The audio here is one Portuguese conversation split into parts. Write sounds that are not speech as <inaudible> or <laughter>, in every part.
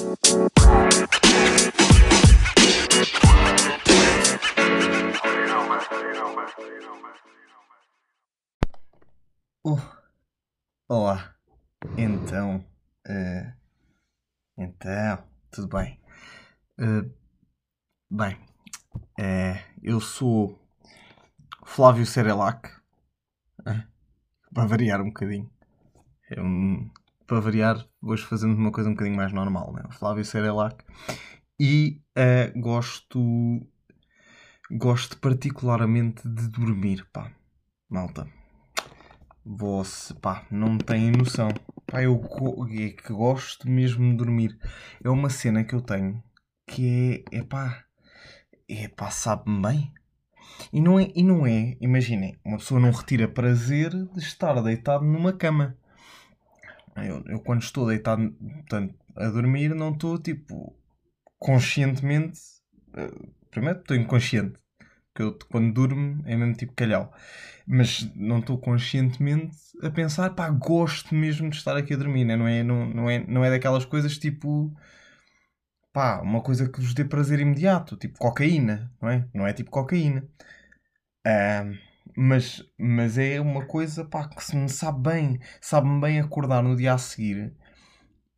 Oh, olá. Então, eh, então, tudo bem? Eh, bem, eh, eu sou Flávio Serelac, eh, para variar um bocadinho. Um- para variar, hoje fazemos uma coisa um bocadinho mais normal, né? Flávio Serelac. E eh, gosto, gosto particularmente de dormir, pá, malta. Você, pá, não têm noção. Pá, eu é que gosto mesmo de dormir. É uma cena que eu tenho que é, é pá, é pá, sabe-me bem. E não é, e não é, imaginem, uma pessoa não retira prazer de estar deitado numa cama. Eu, eu quando estou deitado, portanto, a dormir, não estou, tipo, conscientemente... eh, Primeiro estou inconsciente. Que eu, quando durmo, é mesmo tipo calhau mas não estou conscientemente a pensar, pá, gosto mesmo de estar aqui a dormir, né? não, é, não, não, é, não é daquelas coisas tipo, pá, uma coisa que vos dê prazer imediato, tipo cocaína, não é? Não é tipo cocaína. Ah, mas, mas é uma coisa, pá, que se me sabe bem, sabe-me bem acordar no dia a seguir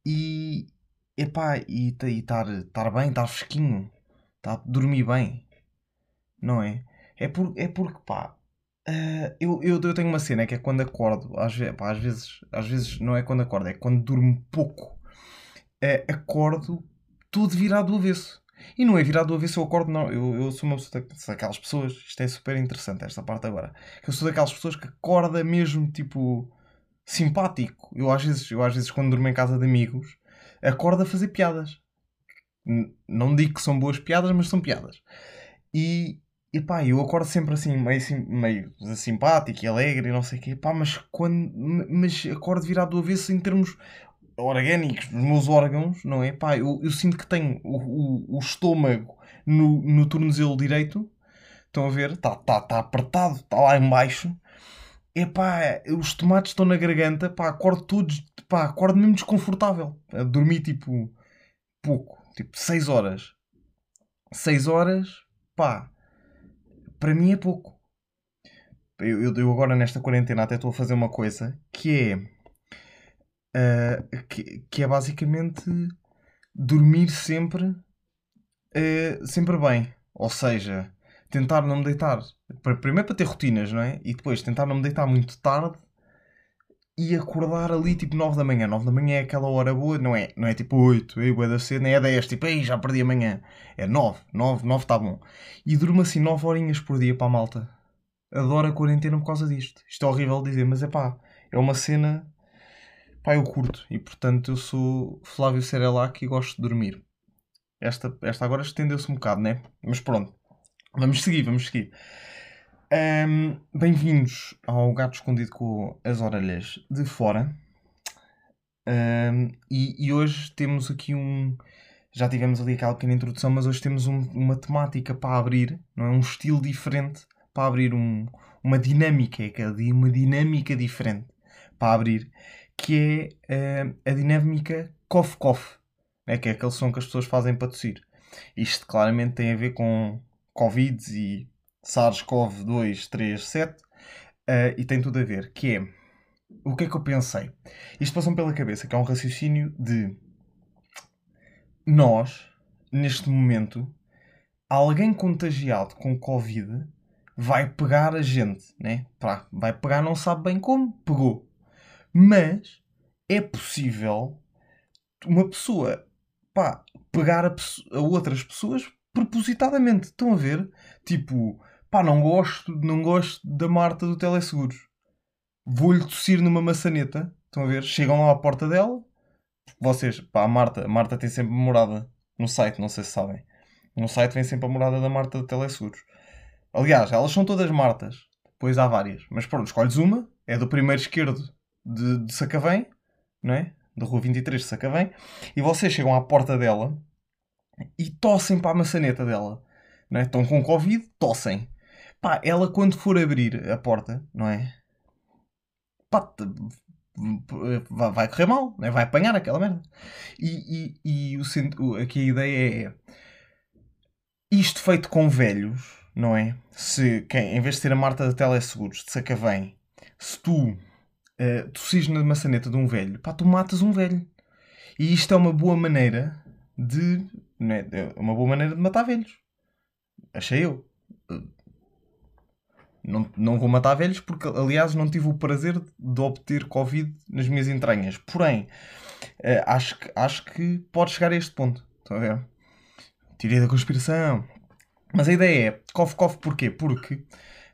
e, epá, e estar estar bem, estar fresquinho, tá, dormir bem, não é? É, por, é porque, pá, ah, eu, eu, eu tenho uma cena que é quando acordo, às, ve- pá, às vezes, às vezes não é quando acordo, é quando durmo pouco. Ah, acordo todo virado do avesso. E não é virado do avesso, eu acordo, não. Eu, eu sou uma pessoa da- daquelas pessoas, isto é super interessante, esta parte agora. Eu sou daquelas pessoas que acorda mesmo, tipo, simpático. Eu às vezes, eu às vezes quando durmo em casa de amigos, acordo a fazer piadas. N- Não digo que são boas piadas, mas são piadas. E, e pá, eu acordo sempre assim, meio, meio simpático e alegre e não sei o quê, pá, mas, quando, mas acordo virado do avesso em termos orgânicos, dos meus órgãos, não é? Pá, eu, eu sinto que tenho o, o, o estômago no, no tornozelo direito, estão a ver? Está tá, tá apertado, está lá em baixo. É pá, os tomates estão na garganta, pá, acordo todos, pá, acordo mesmo desconfortável. A dormir tipo pouco, tipo 6 horas. 6 horas, pá, para mim é pouco. Eu, eu, eu agora nesta quarentena até estou a fazer uma coisa que é. Ah, que, que é basicamente dormir sempre. ah, sempre bem. Ou seja, tentar não me deitar. Primeiro para ter rotinas, não é? E depois tentar não me deitar muito tarde e acordar ali tipo 9 da manhã. 9 da manhã é aquela hora boa, não é? Não é tipo 8, ei, bué da cedo, nem é 10, tipo, ei, já perdi amanhã. É 9, 9, 9 está bom. E durmo assim 9 horinhas por dia para a malta. Adoro a quarentena por causa disto. Isto é horrível dizer, mas é pá, é uma cena. Pá, eu curto. E portanto eu sou Flávio Serelac e gosto de dormir. Esta, esta agora estendeu-se um bocado, né? Mas pronto. Vamos seguir, vamos seguir. Ahm, Bem-vindos ao Gato Escondido com as Orelhas de Fora. Ahm, e, e hoje temos aqui um. Já tivemos ali aquela pequena introdução, mas hoje temos um- uma temática para abrir, não é? Um estilo diferente para abrir um- uma dinâmica, é uma dinâmica diferente para abrir, que é ah, a dinâmica cough-cough, né? que é aquele som que as pessoas fazem para tossir. Isto claramente tem a ver com Covid e SARS-CoV-2, 3, 7 ah, e tem tudo a ver, que é o que é que eu pensei? Isto passou-me pela cabeça, que é um raciocínio de nós, neste momento, alguém contagiado com Covid vai pegar a gente, né? Vai pegar, não sabe bem como, pegou. Mas é possível uma pessoa pá, pegar a, a outras pessoas propositadamente. Estão a ver? Tipo, pá, não gosto, não gosto da Marta do Teleseguros. Vou-lhe tossir numa maçaneta. Estão a ver? Chegam lá à porta dela. Vocês, pá, a Marta, a Marta tem sempre morada no site, não sei se sabem. No site vem sempre a morada da Marta do Teleseguros. Aliás, elas são todas Martas. Depois há várias. Mas pronto, escolhes uma. É do primeiro esquerdo de, de Sacavém, não é? Da rua 23 de Sacavém. E vocês chegam à porta dela e tossem para a maçaneta dela. Não é? Estão com Covid, tossem. Pá, ela quando for abrir a porta, não é? Pá, vai correr mal, né? vai apanhar aquela merda. E, e, e o, aqui a ideia é isto feito com velhos, não é? Se quem, em vez de ser a Marta da Teleseguros de Sacavém, se tu uh, tossis na maçaneta de um velho, pá, tu matas um velho. E isto é uma boa maneira de. Não é, é uma boa maneira de matar velhos. Achei eu. Não, não vou matar velhos porque, aliás, não tive o prazer de obter Covid nas minhas entranhas. Porém, uh, acho, que, acho que pode chegar a este ponto. Estão a ver? Teoria da conspiração. Mas a ideia é, cof, cof, porquê? Porque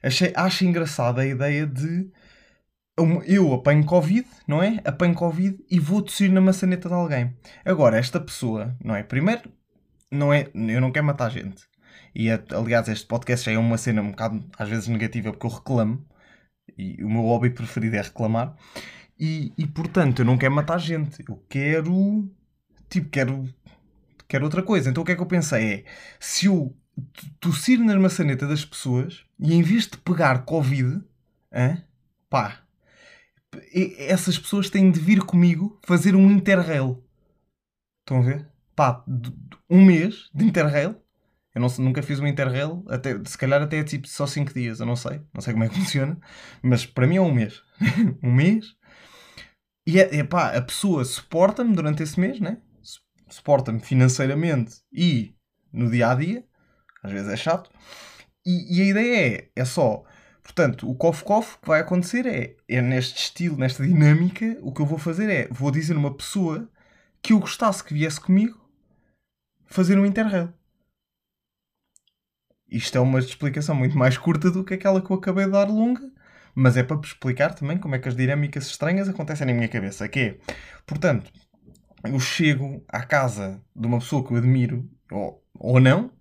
achei, acho engraçada a ideia de eu apanho Covid, não é? Apanho Covid e vou tossir na maçaneta de alguém. Agora, esta pessoa, não é? Primeiro, não é, eu não quero matar gente. E aliás, este podcast já é uma cena um bocado às vezes negativa porque eu reclamo. E o meu hobby preferido é reclamar. E, e portanto, eu não quero matar gente. Eu quero. Tipo, quero. Quero outra coisa. Então o que é que eu pensei? É se eu tossir na maçaneta das pessoas e em vez de pegar Covid, hein, pá, essas pessoas têm de vir comigo fazer um interrail. Estão a ver? Pá, um mês de interrail eu não, nunca fiz um Interrail, até, se calhar até é tipo só 5 dias, eu não sei, não sei como é que <laughs> funciona, mas para mim é um mês. <laughs> um mês. E é, é pá, a pessoa suporta-me durante esse mês, né? Suporta-me financeiramente e no dia a dia, às vezes é chato. E, e a ideia é, é só, portanto, o cof-cof que vai acontecer é, é neste estilo, nesta dinâmica, o que eu vou fazer é, vou dizer uma pessoa que eu gostasse que viesse comigo fazer um Interrail. Isto é uma explicação muito mais curta do que aquela que eu acabei de dar longa, mas é para explicar também como é que as dinâmicas estranhas acontecem na minha cabeça. Que é, portanto, eu chego à casa de uma pessoa que eu admiro, ou, ou não,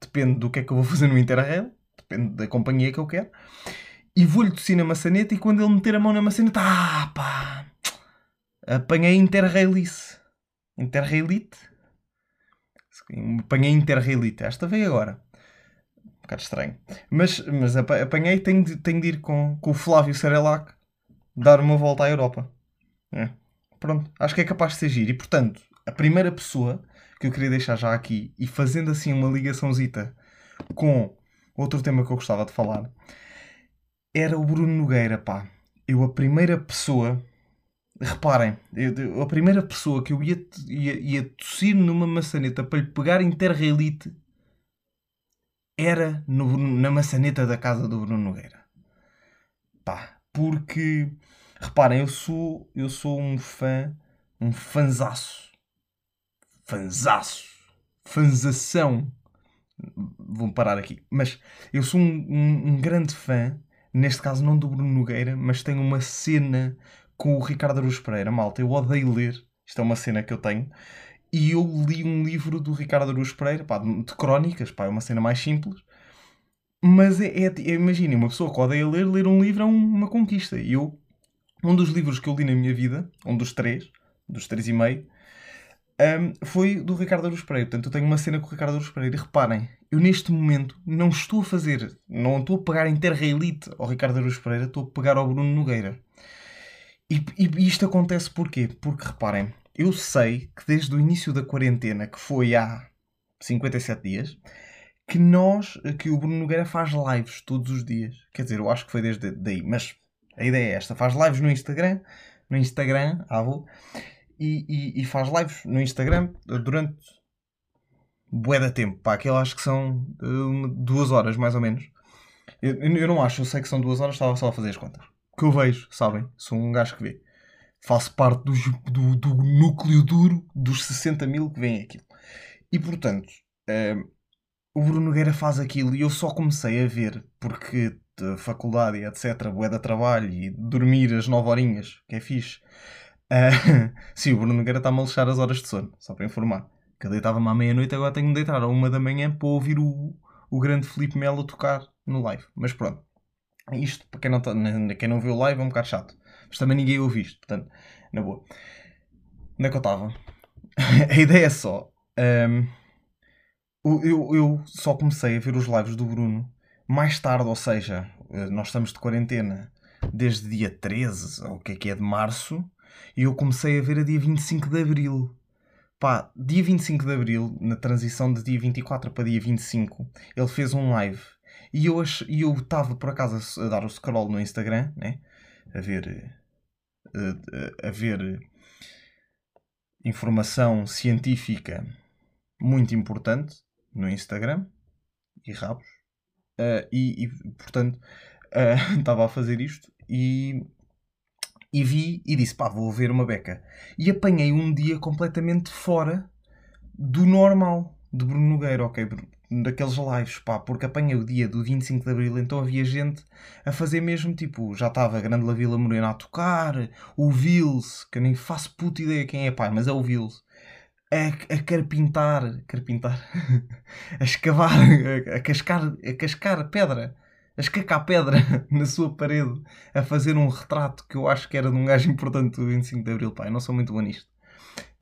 depende do que é que eu vou fazer no Interrail, depende da companhia que eu quero, e vou-lhe tossir na maçaneta e quando ele meter a mão na maçaneta, ah pá, apanhei Interrailice. Interrailite? Apanhei Interrailite. Esta veio agora bocado estranho. Mas, mas apanhei, tenho de, tenho de ir com, com o Flávio Serelac dar uma volta à Europa. É. Pronto, acho que é capaz de ser giro. E portanto, a primeira pessoa que eu queria deixar já aqui e fazendo assim uma ligaçãozita com outro tema que eu gostava de falar era o Bruno Nogueira, pá. Eu, a primeira pessoa, reparem, eu, a primeira pessoa que eu ia, ia, ia tossir numa maçaneta para lhe pegar interrailite era no, na maçaneta da casa do Bruno Nogueira. Pá, porque reparem, eu sou, eu sou um fã, um fanzaço. Fanzaço. Fanzação. Vou parar aqui. Mas eu sou um, um, um, grande fã, neste caso não do Bruno Nogueira, mas tenho uma cena com o Ricardo Aruz Pereira. Malta, eu odeio ler. Isto é uma cena que eu tenho. E eu li um livro do Ricardo Araújo Pereira, pá, de crónicas, pá, é uma cena mais simples. Mas é, é, é uma pessoa que odeia ler, ler um livro é um, uma conquista. E eu, um dos livros que eu li na minha vida, um dos três, dos três e meio, um, foi do Ricardo Araújo Pereira. Portanto, eu tenho uma cena com o Ricardo Araújo Pereira. E reparem, eu neste momento não estou a fazer, não estou a pegar em terra elite ao Ricardo Araújo Pereira, estou a pegar ao Bruno Nogueira. E, e, isto acontece porquê? Porque reparem, eu sei que desde o início da quarentena, que foi há 57 dias, que nós, que o Bruno Nogueira faz lives todos os dias. Quer dizer, eu acho que foi desde daí, mas a ideia é esta: faz lives no Instagram, no Instagram, avô, e, e, e faz lives no Instagram durante bué da tempo. Pá, aquilo acho que são uh, duas horas mais ou menos. Eu, eu não acho, eu sei que são duas horas, estava só a fazer as contas. Que eu vejo, sabem? Sou um gajo que vê faço parte do, do, do, núcleo duro dos 60 mil que vem aquilo. E portanto, uh, o Bruno Nogueira faz aquilo e eu só comecei a ver porque faculdade e etc, bué da trabalho e dormir as 9 horinhas, que é fixe. <laughs> Sim, o Bruno Nogueira está-me a lixar as horas de sono, só para informar. Que eu deitava-me à meia-noite, agora tenho de deitar à uma da manhã para ouvir o, o grande Felipe Melo tocar no live. Mas pronto, isto para quem não, tá, quem não viu o live é um bocado chato mas também ninguém ouviu isto, portanto, na boa. Onde é que eu estava? <laughs> a ideia é só. Um, eu, eu só comecei a ver os lives do Bruno mais tarde, ou seja, eh, nós estamos de quarentena desde dia 13, ou o que é que é, de março, e eu comecei a ver a dia 25 de abril. Pá, dia 25 de abril, na transição de dia 24 para dia 25, ele fez um live. E eu estava por acaso a dar o scroll no Instagram, né? A ver. A, a, a ver informação científica muito importante no Instagram e rabos. Uh, e, e, portanto, <laughs> uh, estava a fazer isto e, e vi e disse: pá, vou ver uma beca. E apanhei um dia completamente fora do normal de Bruno Nogueira, ok? Daqueles lives, pá, porque apanhei o dia do 25 de Abril, então havia gente a fazer mesmo, tipo, já estava a Grande La Vila Morena a tocar, o Vils, que eu nem faço puta ideia quem é, pá, mas é o Vils a, a carpintar, carpintar, <laughs> a escavar, a, a, cascar, a cascar pedra, a escacar pedra <laughs> na sua parede, a fazer um retrato que eu acho que era de um gajo importante do 25 de Abril. Pá, eu não sou muito bom nisto.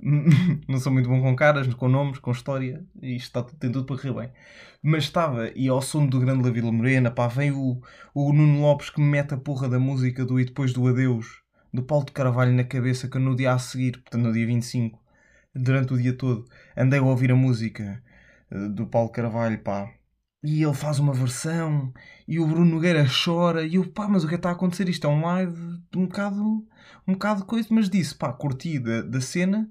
<laughs> não sou muito bom com caras, com nomes, com história, e isto está, tem tudo para correr bem. Mas estava, e ao som do Grande La Vila Morena, pá, vem o, o Nuno Lopes que me mete a porra da música do E Depois do Adeus, do Paulo de Carvalho na cabeça, que no dia a seguir, portanto no dia 25, durante o dia todo. Andei a ouvir a música eh, do Paulo Carvalho, pá. E ele faz uma versão e o Bruno Nogueira chora e eu, pá, mas o que é está a acontecer? Isto é um live um bocado, um bocado coisa, mas disse, pá, curti da, da cena,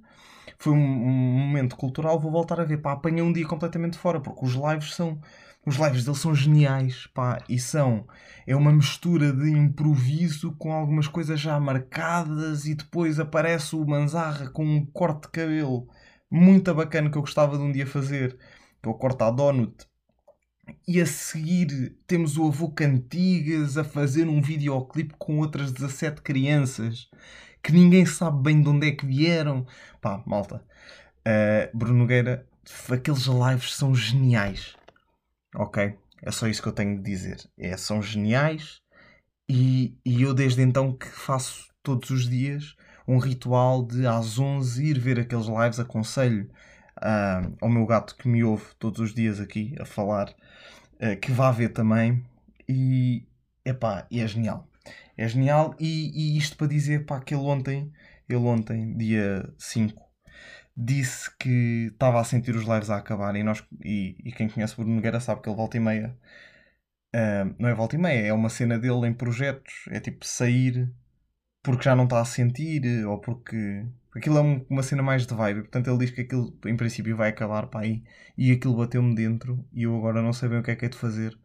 foi um, um momento cultural, vou voltar a ver, pá, apanhei um dia completamente fora, porque os lives são os lives dele são geniais, pá, e são. É uma mistura de improviso com algumas coisas já marcadas e depois aparece o Manzarra com um corte de cabelo muito bacana que eu gostava de um dia fazer, que é o corte à Donut. E a seguir temos o avô Cantigas a fazer um videoclipe com outras 17 crianças que ninguém sabe bem de onde é que vieram. Pá, malta. Uh, Bruno Nogueira, aqueles lives são geniais Ok? É só isso que eu tenho de dizer. É, são geniais e, e eu desde então que faço todos os dias um ritual de às 11 ir ver aqueles lives. Aconselho uh, ao meu gato que me ouve todos os dias aqui a falar que vá ver também. E, epá, é genial. É genial. E, e isto para dizer pá, que ele ontem, ele ontem, dia 5, disse que estava a sentir os lives a acabar e, nós, e, e quem conhece Bruno Nogueira sabe que ele volta e meia uh, não é volta e meia, é uma cena dele em projetos, é tipo sair porque já não está a sentir ou porque aquilo é um, uma cena mais de vibe, portanto ele diz que aquilo em princípio vai acabar para aí e aquilo bateu-me dentro e eu agora não sei bem o que é que é de fazer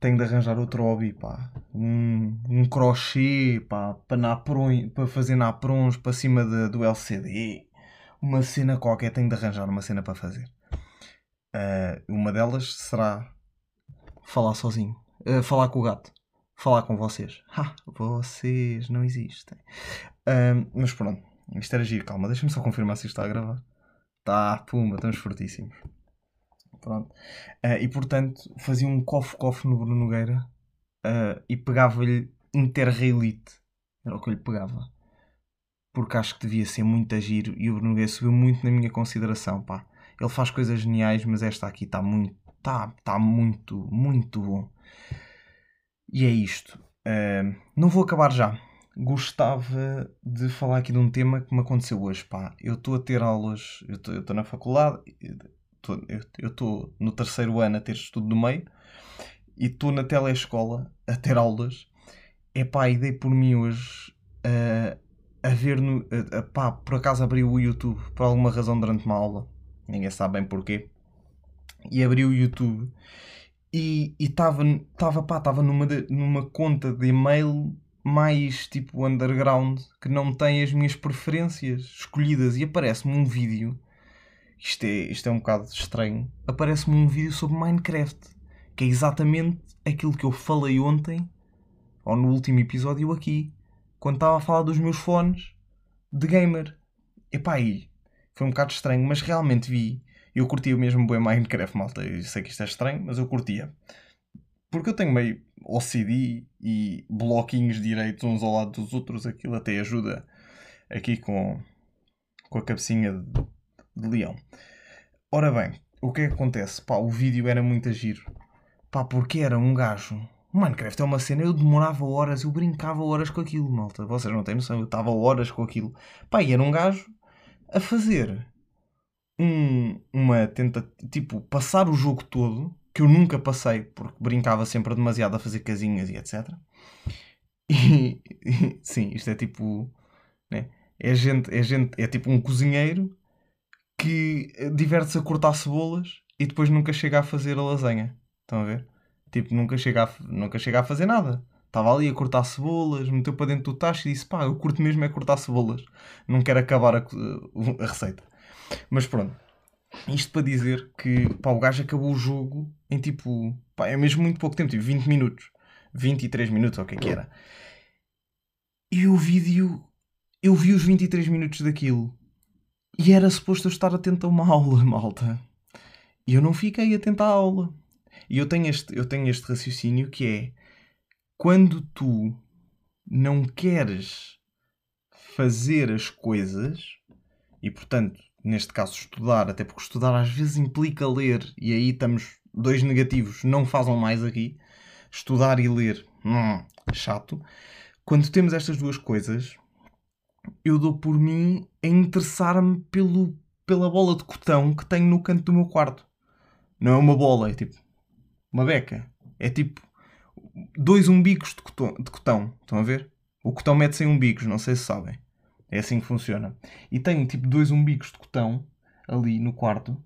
tenho de arranjar outro hobby, pá. Um, um crochê, pá, para, napron, para fazer naprons para cima de, do LCD uma cena qualquer, tenho de arranjar uma cena para fazer. Uh, uma delas será falar sozinho, uh, falar com o gato, falar com vocês. <laughs> Ha, vocês não existem. Uh, mas pronto, isto era giro, calma, deixa-me só confirmar se isto está a gravar. Tá, pumba, estamos fortíssimos. Pronto. e portanto, fazia um cofe-cofe no Bruno Nogueira e pegava-lhe Interrailite. Era o que eu lhe pegava porque acho que devia ser muito giro e o Bruno Nogueira subiu muito na minha consideração, pá. Ele faz coisas geniais, mas esta aqui está muito, está tá muito, muito bom. E é isto. Uh, não vou acabar já. Gostava de falar aqui de um tema que me aconteceu hoje, pá. Eu estou a ter aulas, eu estou na faculdade, eu estou no terceiro ano a ter estudo no meio e estou na telescola a ter aulas. É pá, e dei por mim hoje uh, a ver no. A, pá, por acaso abriu o YouTube por alguma razão durante uma aula, ninguém sabe bem porquê, e abriu o YouTube e estava estava numa, numa conta de e-mail mais tipo underground que não tem as minhas preferências escolhidas e aparece-me um vídeo isto é, isto é um bocado estranho aparece-me um vídeo sobre Minecraft que é exatamente aquilo que eu falei ontem ou no último episódio aqui quando estava a falar dos meus fones de gamer. Epá, aí foi um bocado estranho, mas realmente vi. Eu curtia mesmo bem Minecraft, malta. Eu sei que isto é estranho, mas eu curtia. Porque eu tenho meio OCD e bloquinhos direitos uns ao lado dos outros. Aquilo até ajuda aqui com, com a cabecinha de, de leão. Ora bem, o que é que acontece? Pá, o vídeo era muito giro. Pá, porque era um gajo Minecraft é uma cena, eu demorava horas, eu brincava horas com aquilo, malta. Vocês não têm noção, eu estava horas com aquilo. Pá, e era um gajo a fazer um, uma tenta tipo, passar o jogo todo, que eu nunca passei, porque brincava sempre demasiado a fazer casinhas e etc. <laughs> E, e sim, isto é tipo. Né? É, gente, é gente, é tipo um cozinheiro que diverte-se a cortar cebolas e depois nunca chega a fazer a lasanha. Estão a ver? Tipo, nunca chega a, nunca chega a fazer nada. Estava ali a cortar cebolas, meteu para dentro do tacho e disse: pá, eu curto mesmo é cortar cebolas. Não quero acabar a, a receita. Mas pronto. Isto para dizer que pá, o gajo acabou o jogo em tipo. Pá, é mesmo muito pouco tempo, tipo 20 minutos. 23 minutos, ou o que é que era. E o vídeo. Eu vi os 23 minutos daquilo. E era suposto eu estar atento a uma aula, <laughs> malta. E eu não fiquei atento à aula. E eu tenho este, eu tenho este raciocínio que é quando tu não queres fazer as coisas e portanto, neste caso estudar, até porque estudar às vezes implica ler e aí estamos dois negativos, não façam mais aqui. Estudar e ler, hum, chato. Quando temos estas duas coisas, eu dou por mim a interessar-me pelo, pela bola de cotão que tenho no canto do meu quarto. Não é uma bola, é tipo uma beca. É tipo dois umbigos de cotão, de cotão. Estão a ver? O cotão mete-se em umbigos, não sei se sabem. É assim que funciona. E tenho tipo dois umbigos de cotão ali no quarto.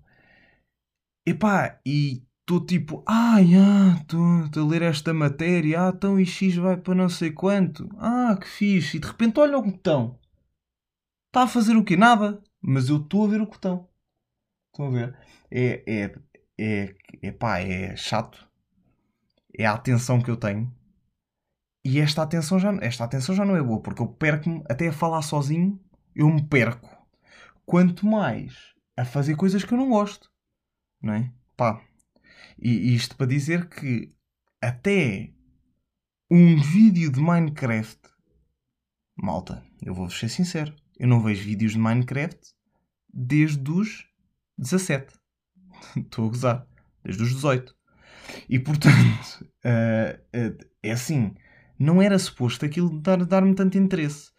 Epá, e estou tipo, ah, estou a ler esta matéria, ah, então e X vai para não sei quanto, ah, que fixe. E de repente olha o cotão. Está a fazer o quê? Nada. Mas eu estou a ver o cotão. Estão a ver? É, é, é, é é chato. É a atenção que eu tenho. E esta atenção já, esta atenção já não é boa, porque eu perco-me até a falar sozinho, eu me perco. Quanto mais a fazer coisas que eu não gosto. Não é? Pá. E isto para dizer que até um vídeo de Minecraft. Malta, eu vou-vos ser sincero. Eu não vejo vídeos de Minecraft desde os 17. <laughs> Estou a gozar. Desde os 18. E portanto, uh, <laughs> uh, é assim. Não era suposto aquilo dar-me dar tanto interesse.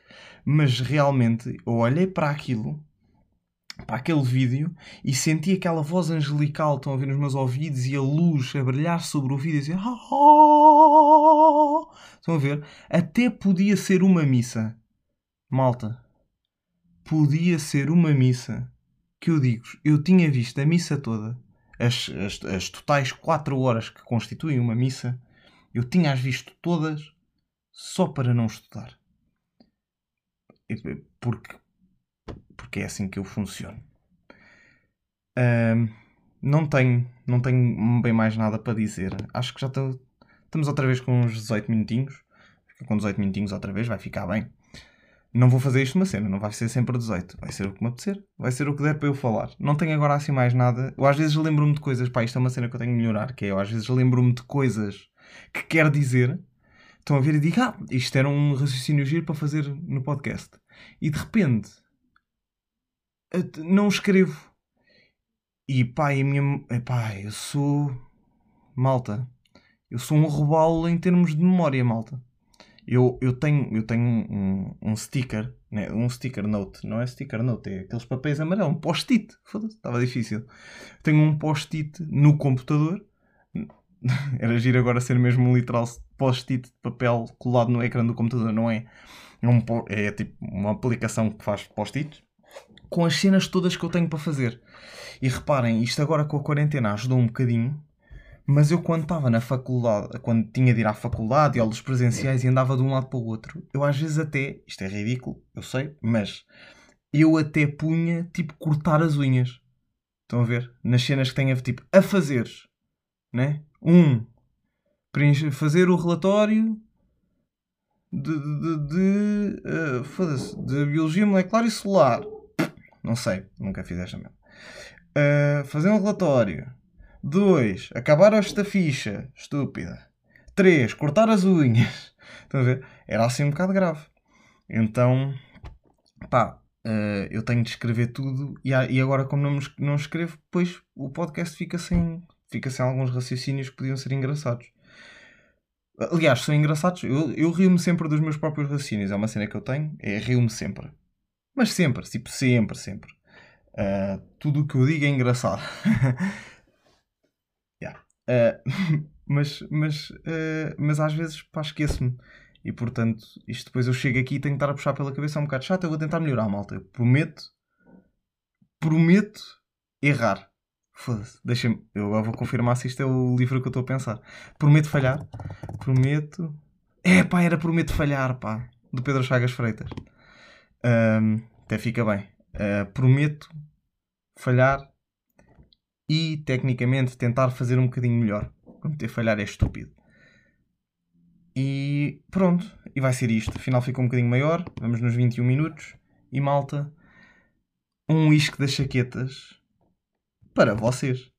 Mas realmente eu olhei para aquilo, para aquele vídeo, e senti aquela voz angelical, estão a ver nos meus ouvidos, e a luz a brilhar sobre o vídeo e dizer. Oh! Estão a ver? Até podia ser uma missa. Malta, podia ser uma missa que eu digo, eu tinha visto a missa toda, as, as, as totais 4 horas que constituem uma missa, eu tinha-as visto todas só para não estudar. Porque, porque é assim que eu funciono. Um, não tenho, não tenho bem mais nada para dizer. Acho que já estamos outra vez com uns 18 minutinhos. Fica com 18 minutinhos outra vez, vai ficar bem não vou fazer isto uma cena, não vai ser sempre 18, vai ser o que me apetecer, vai ser o que der para eu falar. Não tenho agora assim mais nada. Eu às vezes lembro-me de coisas, pá, isto é uma cena que eu tenho que melhorar, que é eu às vezes lembro-me de coisas que quero dizer, estão a ver e digo, ah, isto era um raciocínio giro para fazer no podcast. E de repente, não escrevo. E pá, e minha. Pá, eu sou. Malta. Eu sou um robalo em termos de memória, malta. Eu, eu tenho, eu tenho um, um sticker, né? um sticker note, não é sticker note, é aqueles papéis amarelos, um post-it. Foda-se, estava difícil. Tenho um post-it no computador. <laughs> Era giro agora ser mesmo um literal post-it de papel colado no ecrã do computador, não é? É, um, é tipo uma aplicação que faz post-its com as cenas todas que eu tenho para fazer. E reparem, isto agora com a quarentena ajudou um bocadinho mas eu quando estava na faculdade, quando tinha de ir à faculdade e aulas presenciais e andava de um lado para o outro, eu às vezes até, isto é ridículo, eu sei, mas eu até punha tipo cortar as unhas. Estão a ver? Nas cenas que tenho tipo a fazer, né? Um, fazer o relatório de, de, de, uh, de biologia molecular e celular. Não sei, nunca fiz esta mesmo. Uh, fazer um relatório 2. Acabar esta ficha. Estúpida. 3. Cortar as unhas. <laughs> Estão a ver? Era assim um bocado grave. Então, pá, uh, eu tenho de escrever tudo e, e agora, como não, não escrevo, depois o podcast fica sem, fica sem alguns raciocínios que podiam ser engraçados. Aliás, são engraçados. Eu, eu rio-me sempre dos meus próprios raciocínios. É uma cena que eu tenho. É rio-me sempre. Mas sempre, tipo, sempre, sempre. Uh, tudo o que eu digo é engraçado. <laughs> yeah. uh, <laughs> mas, mas, uh, mas às vezes pá, esqueço-me. E portanto, isto depois eu chego aqui e tenho que estar a puxar pela cabeça é um bocado chato. Eu vou tentar melhorar, malta. Eu prometo, prometo errar. Foda-se, deixa-me. Eu agora vou confirmar se isto é o livro que eu estou a pensar. Prometo falhar. Prometo. É pá, era Prometo Falhar, pá. Do Pedro Chagas Freitas. Um, até fica bem. Uh, prometo falhar e tecnicamente tentar fazer um bocadinho melhor. Prometer falhar é estúpido. E pronto, e vai ser isto. Afinal ficou um bocadinho maior, vamos nos 21 minutos. E malta, um isque das chaquetas para vocês.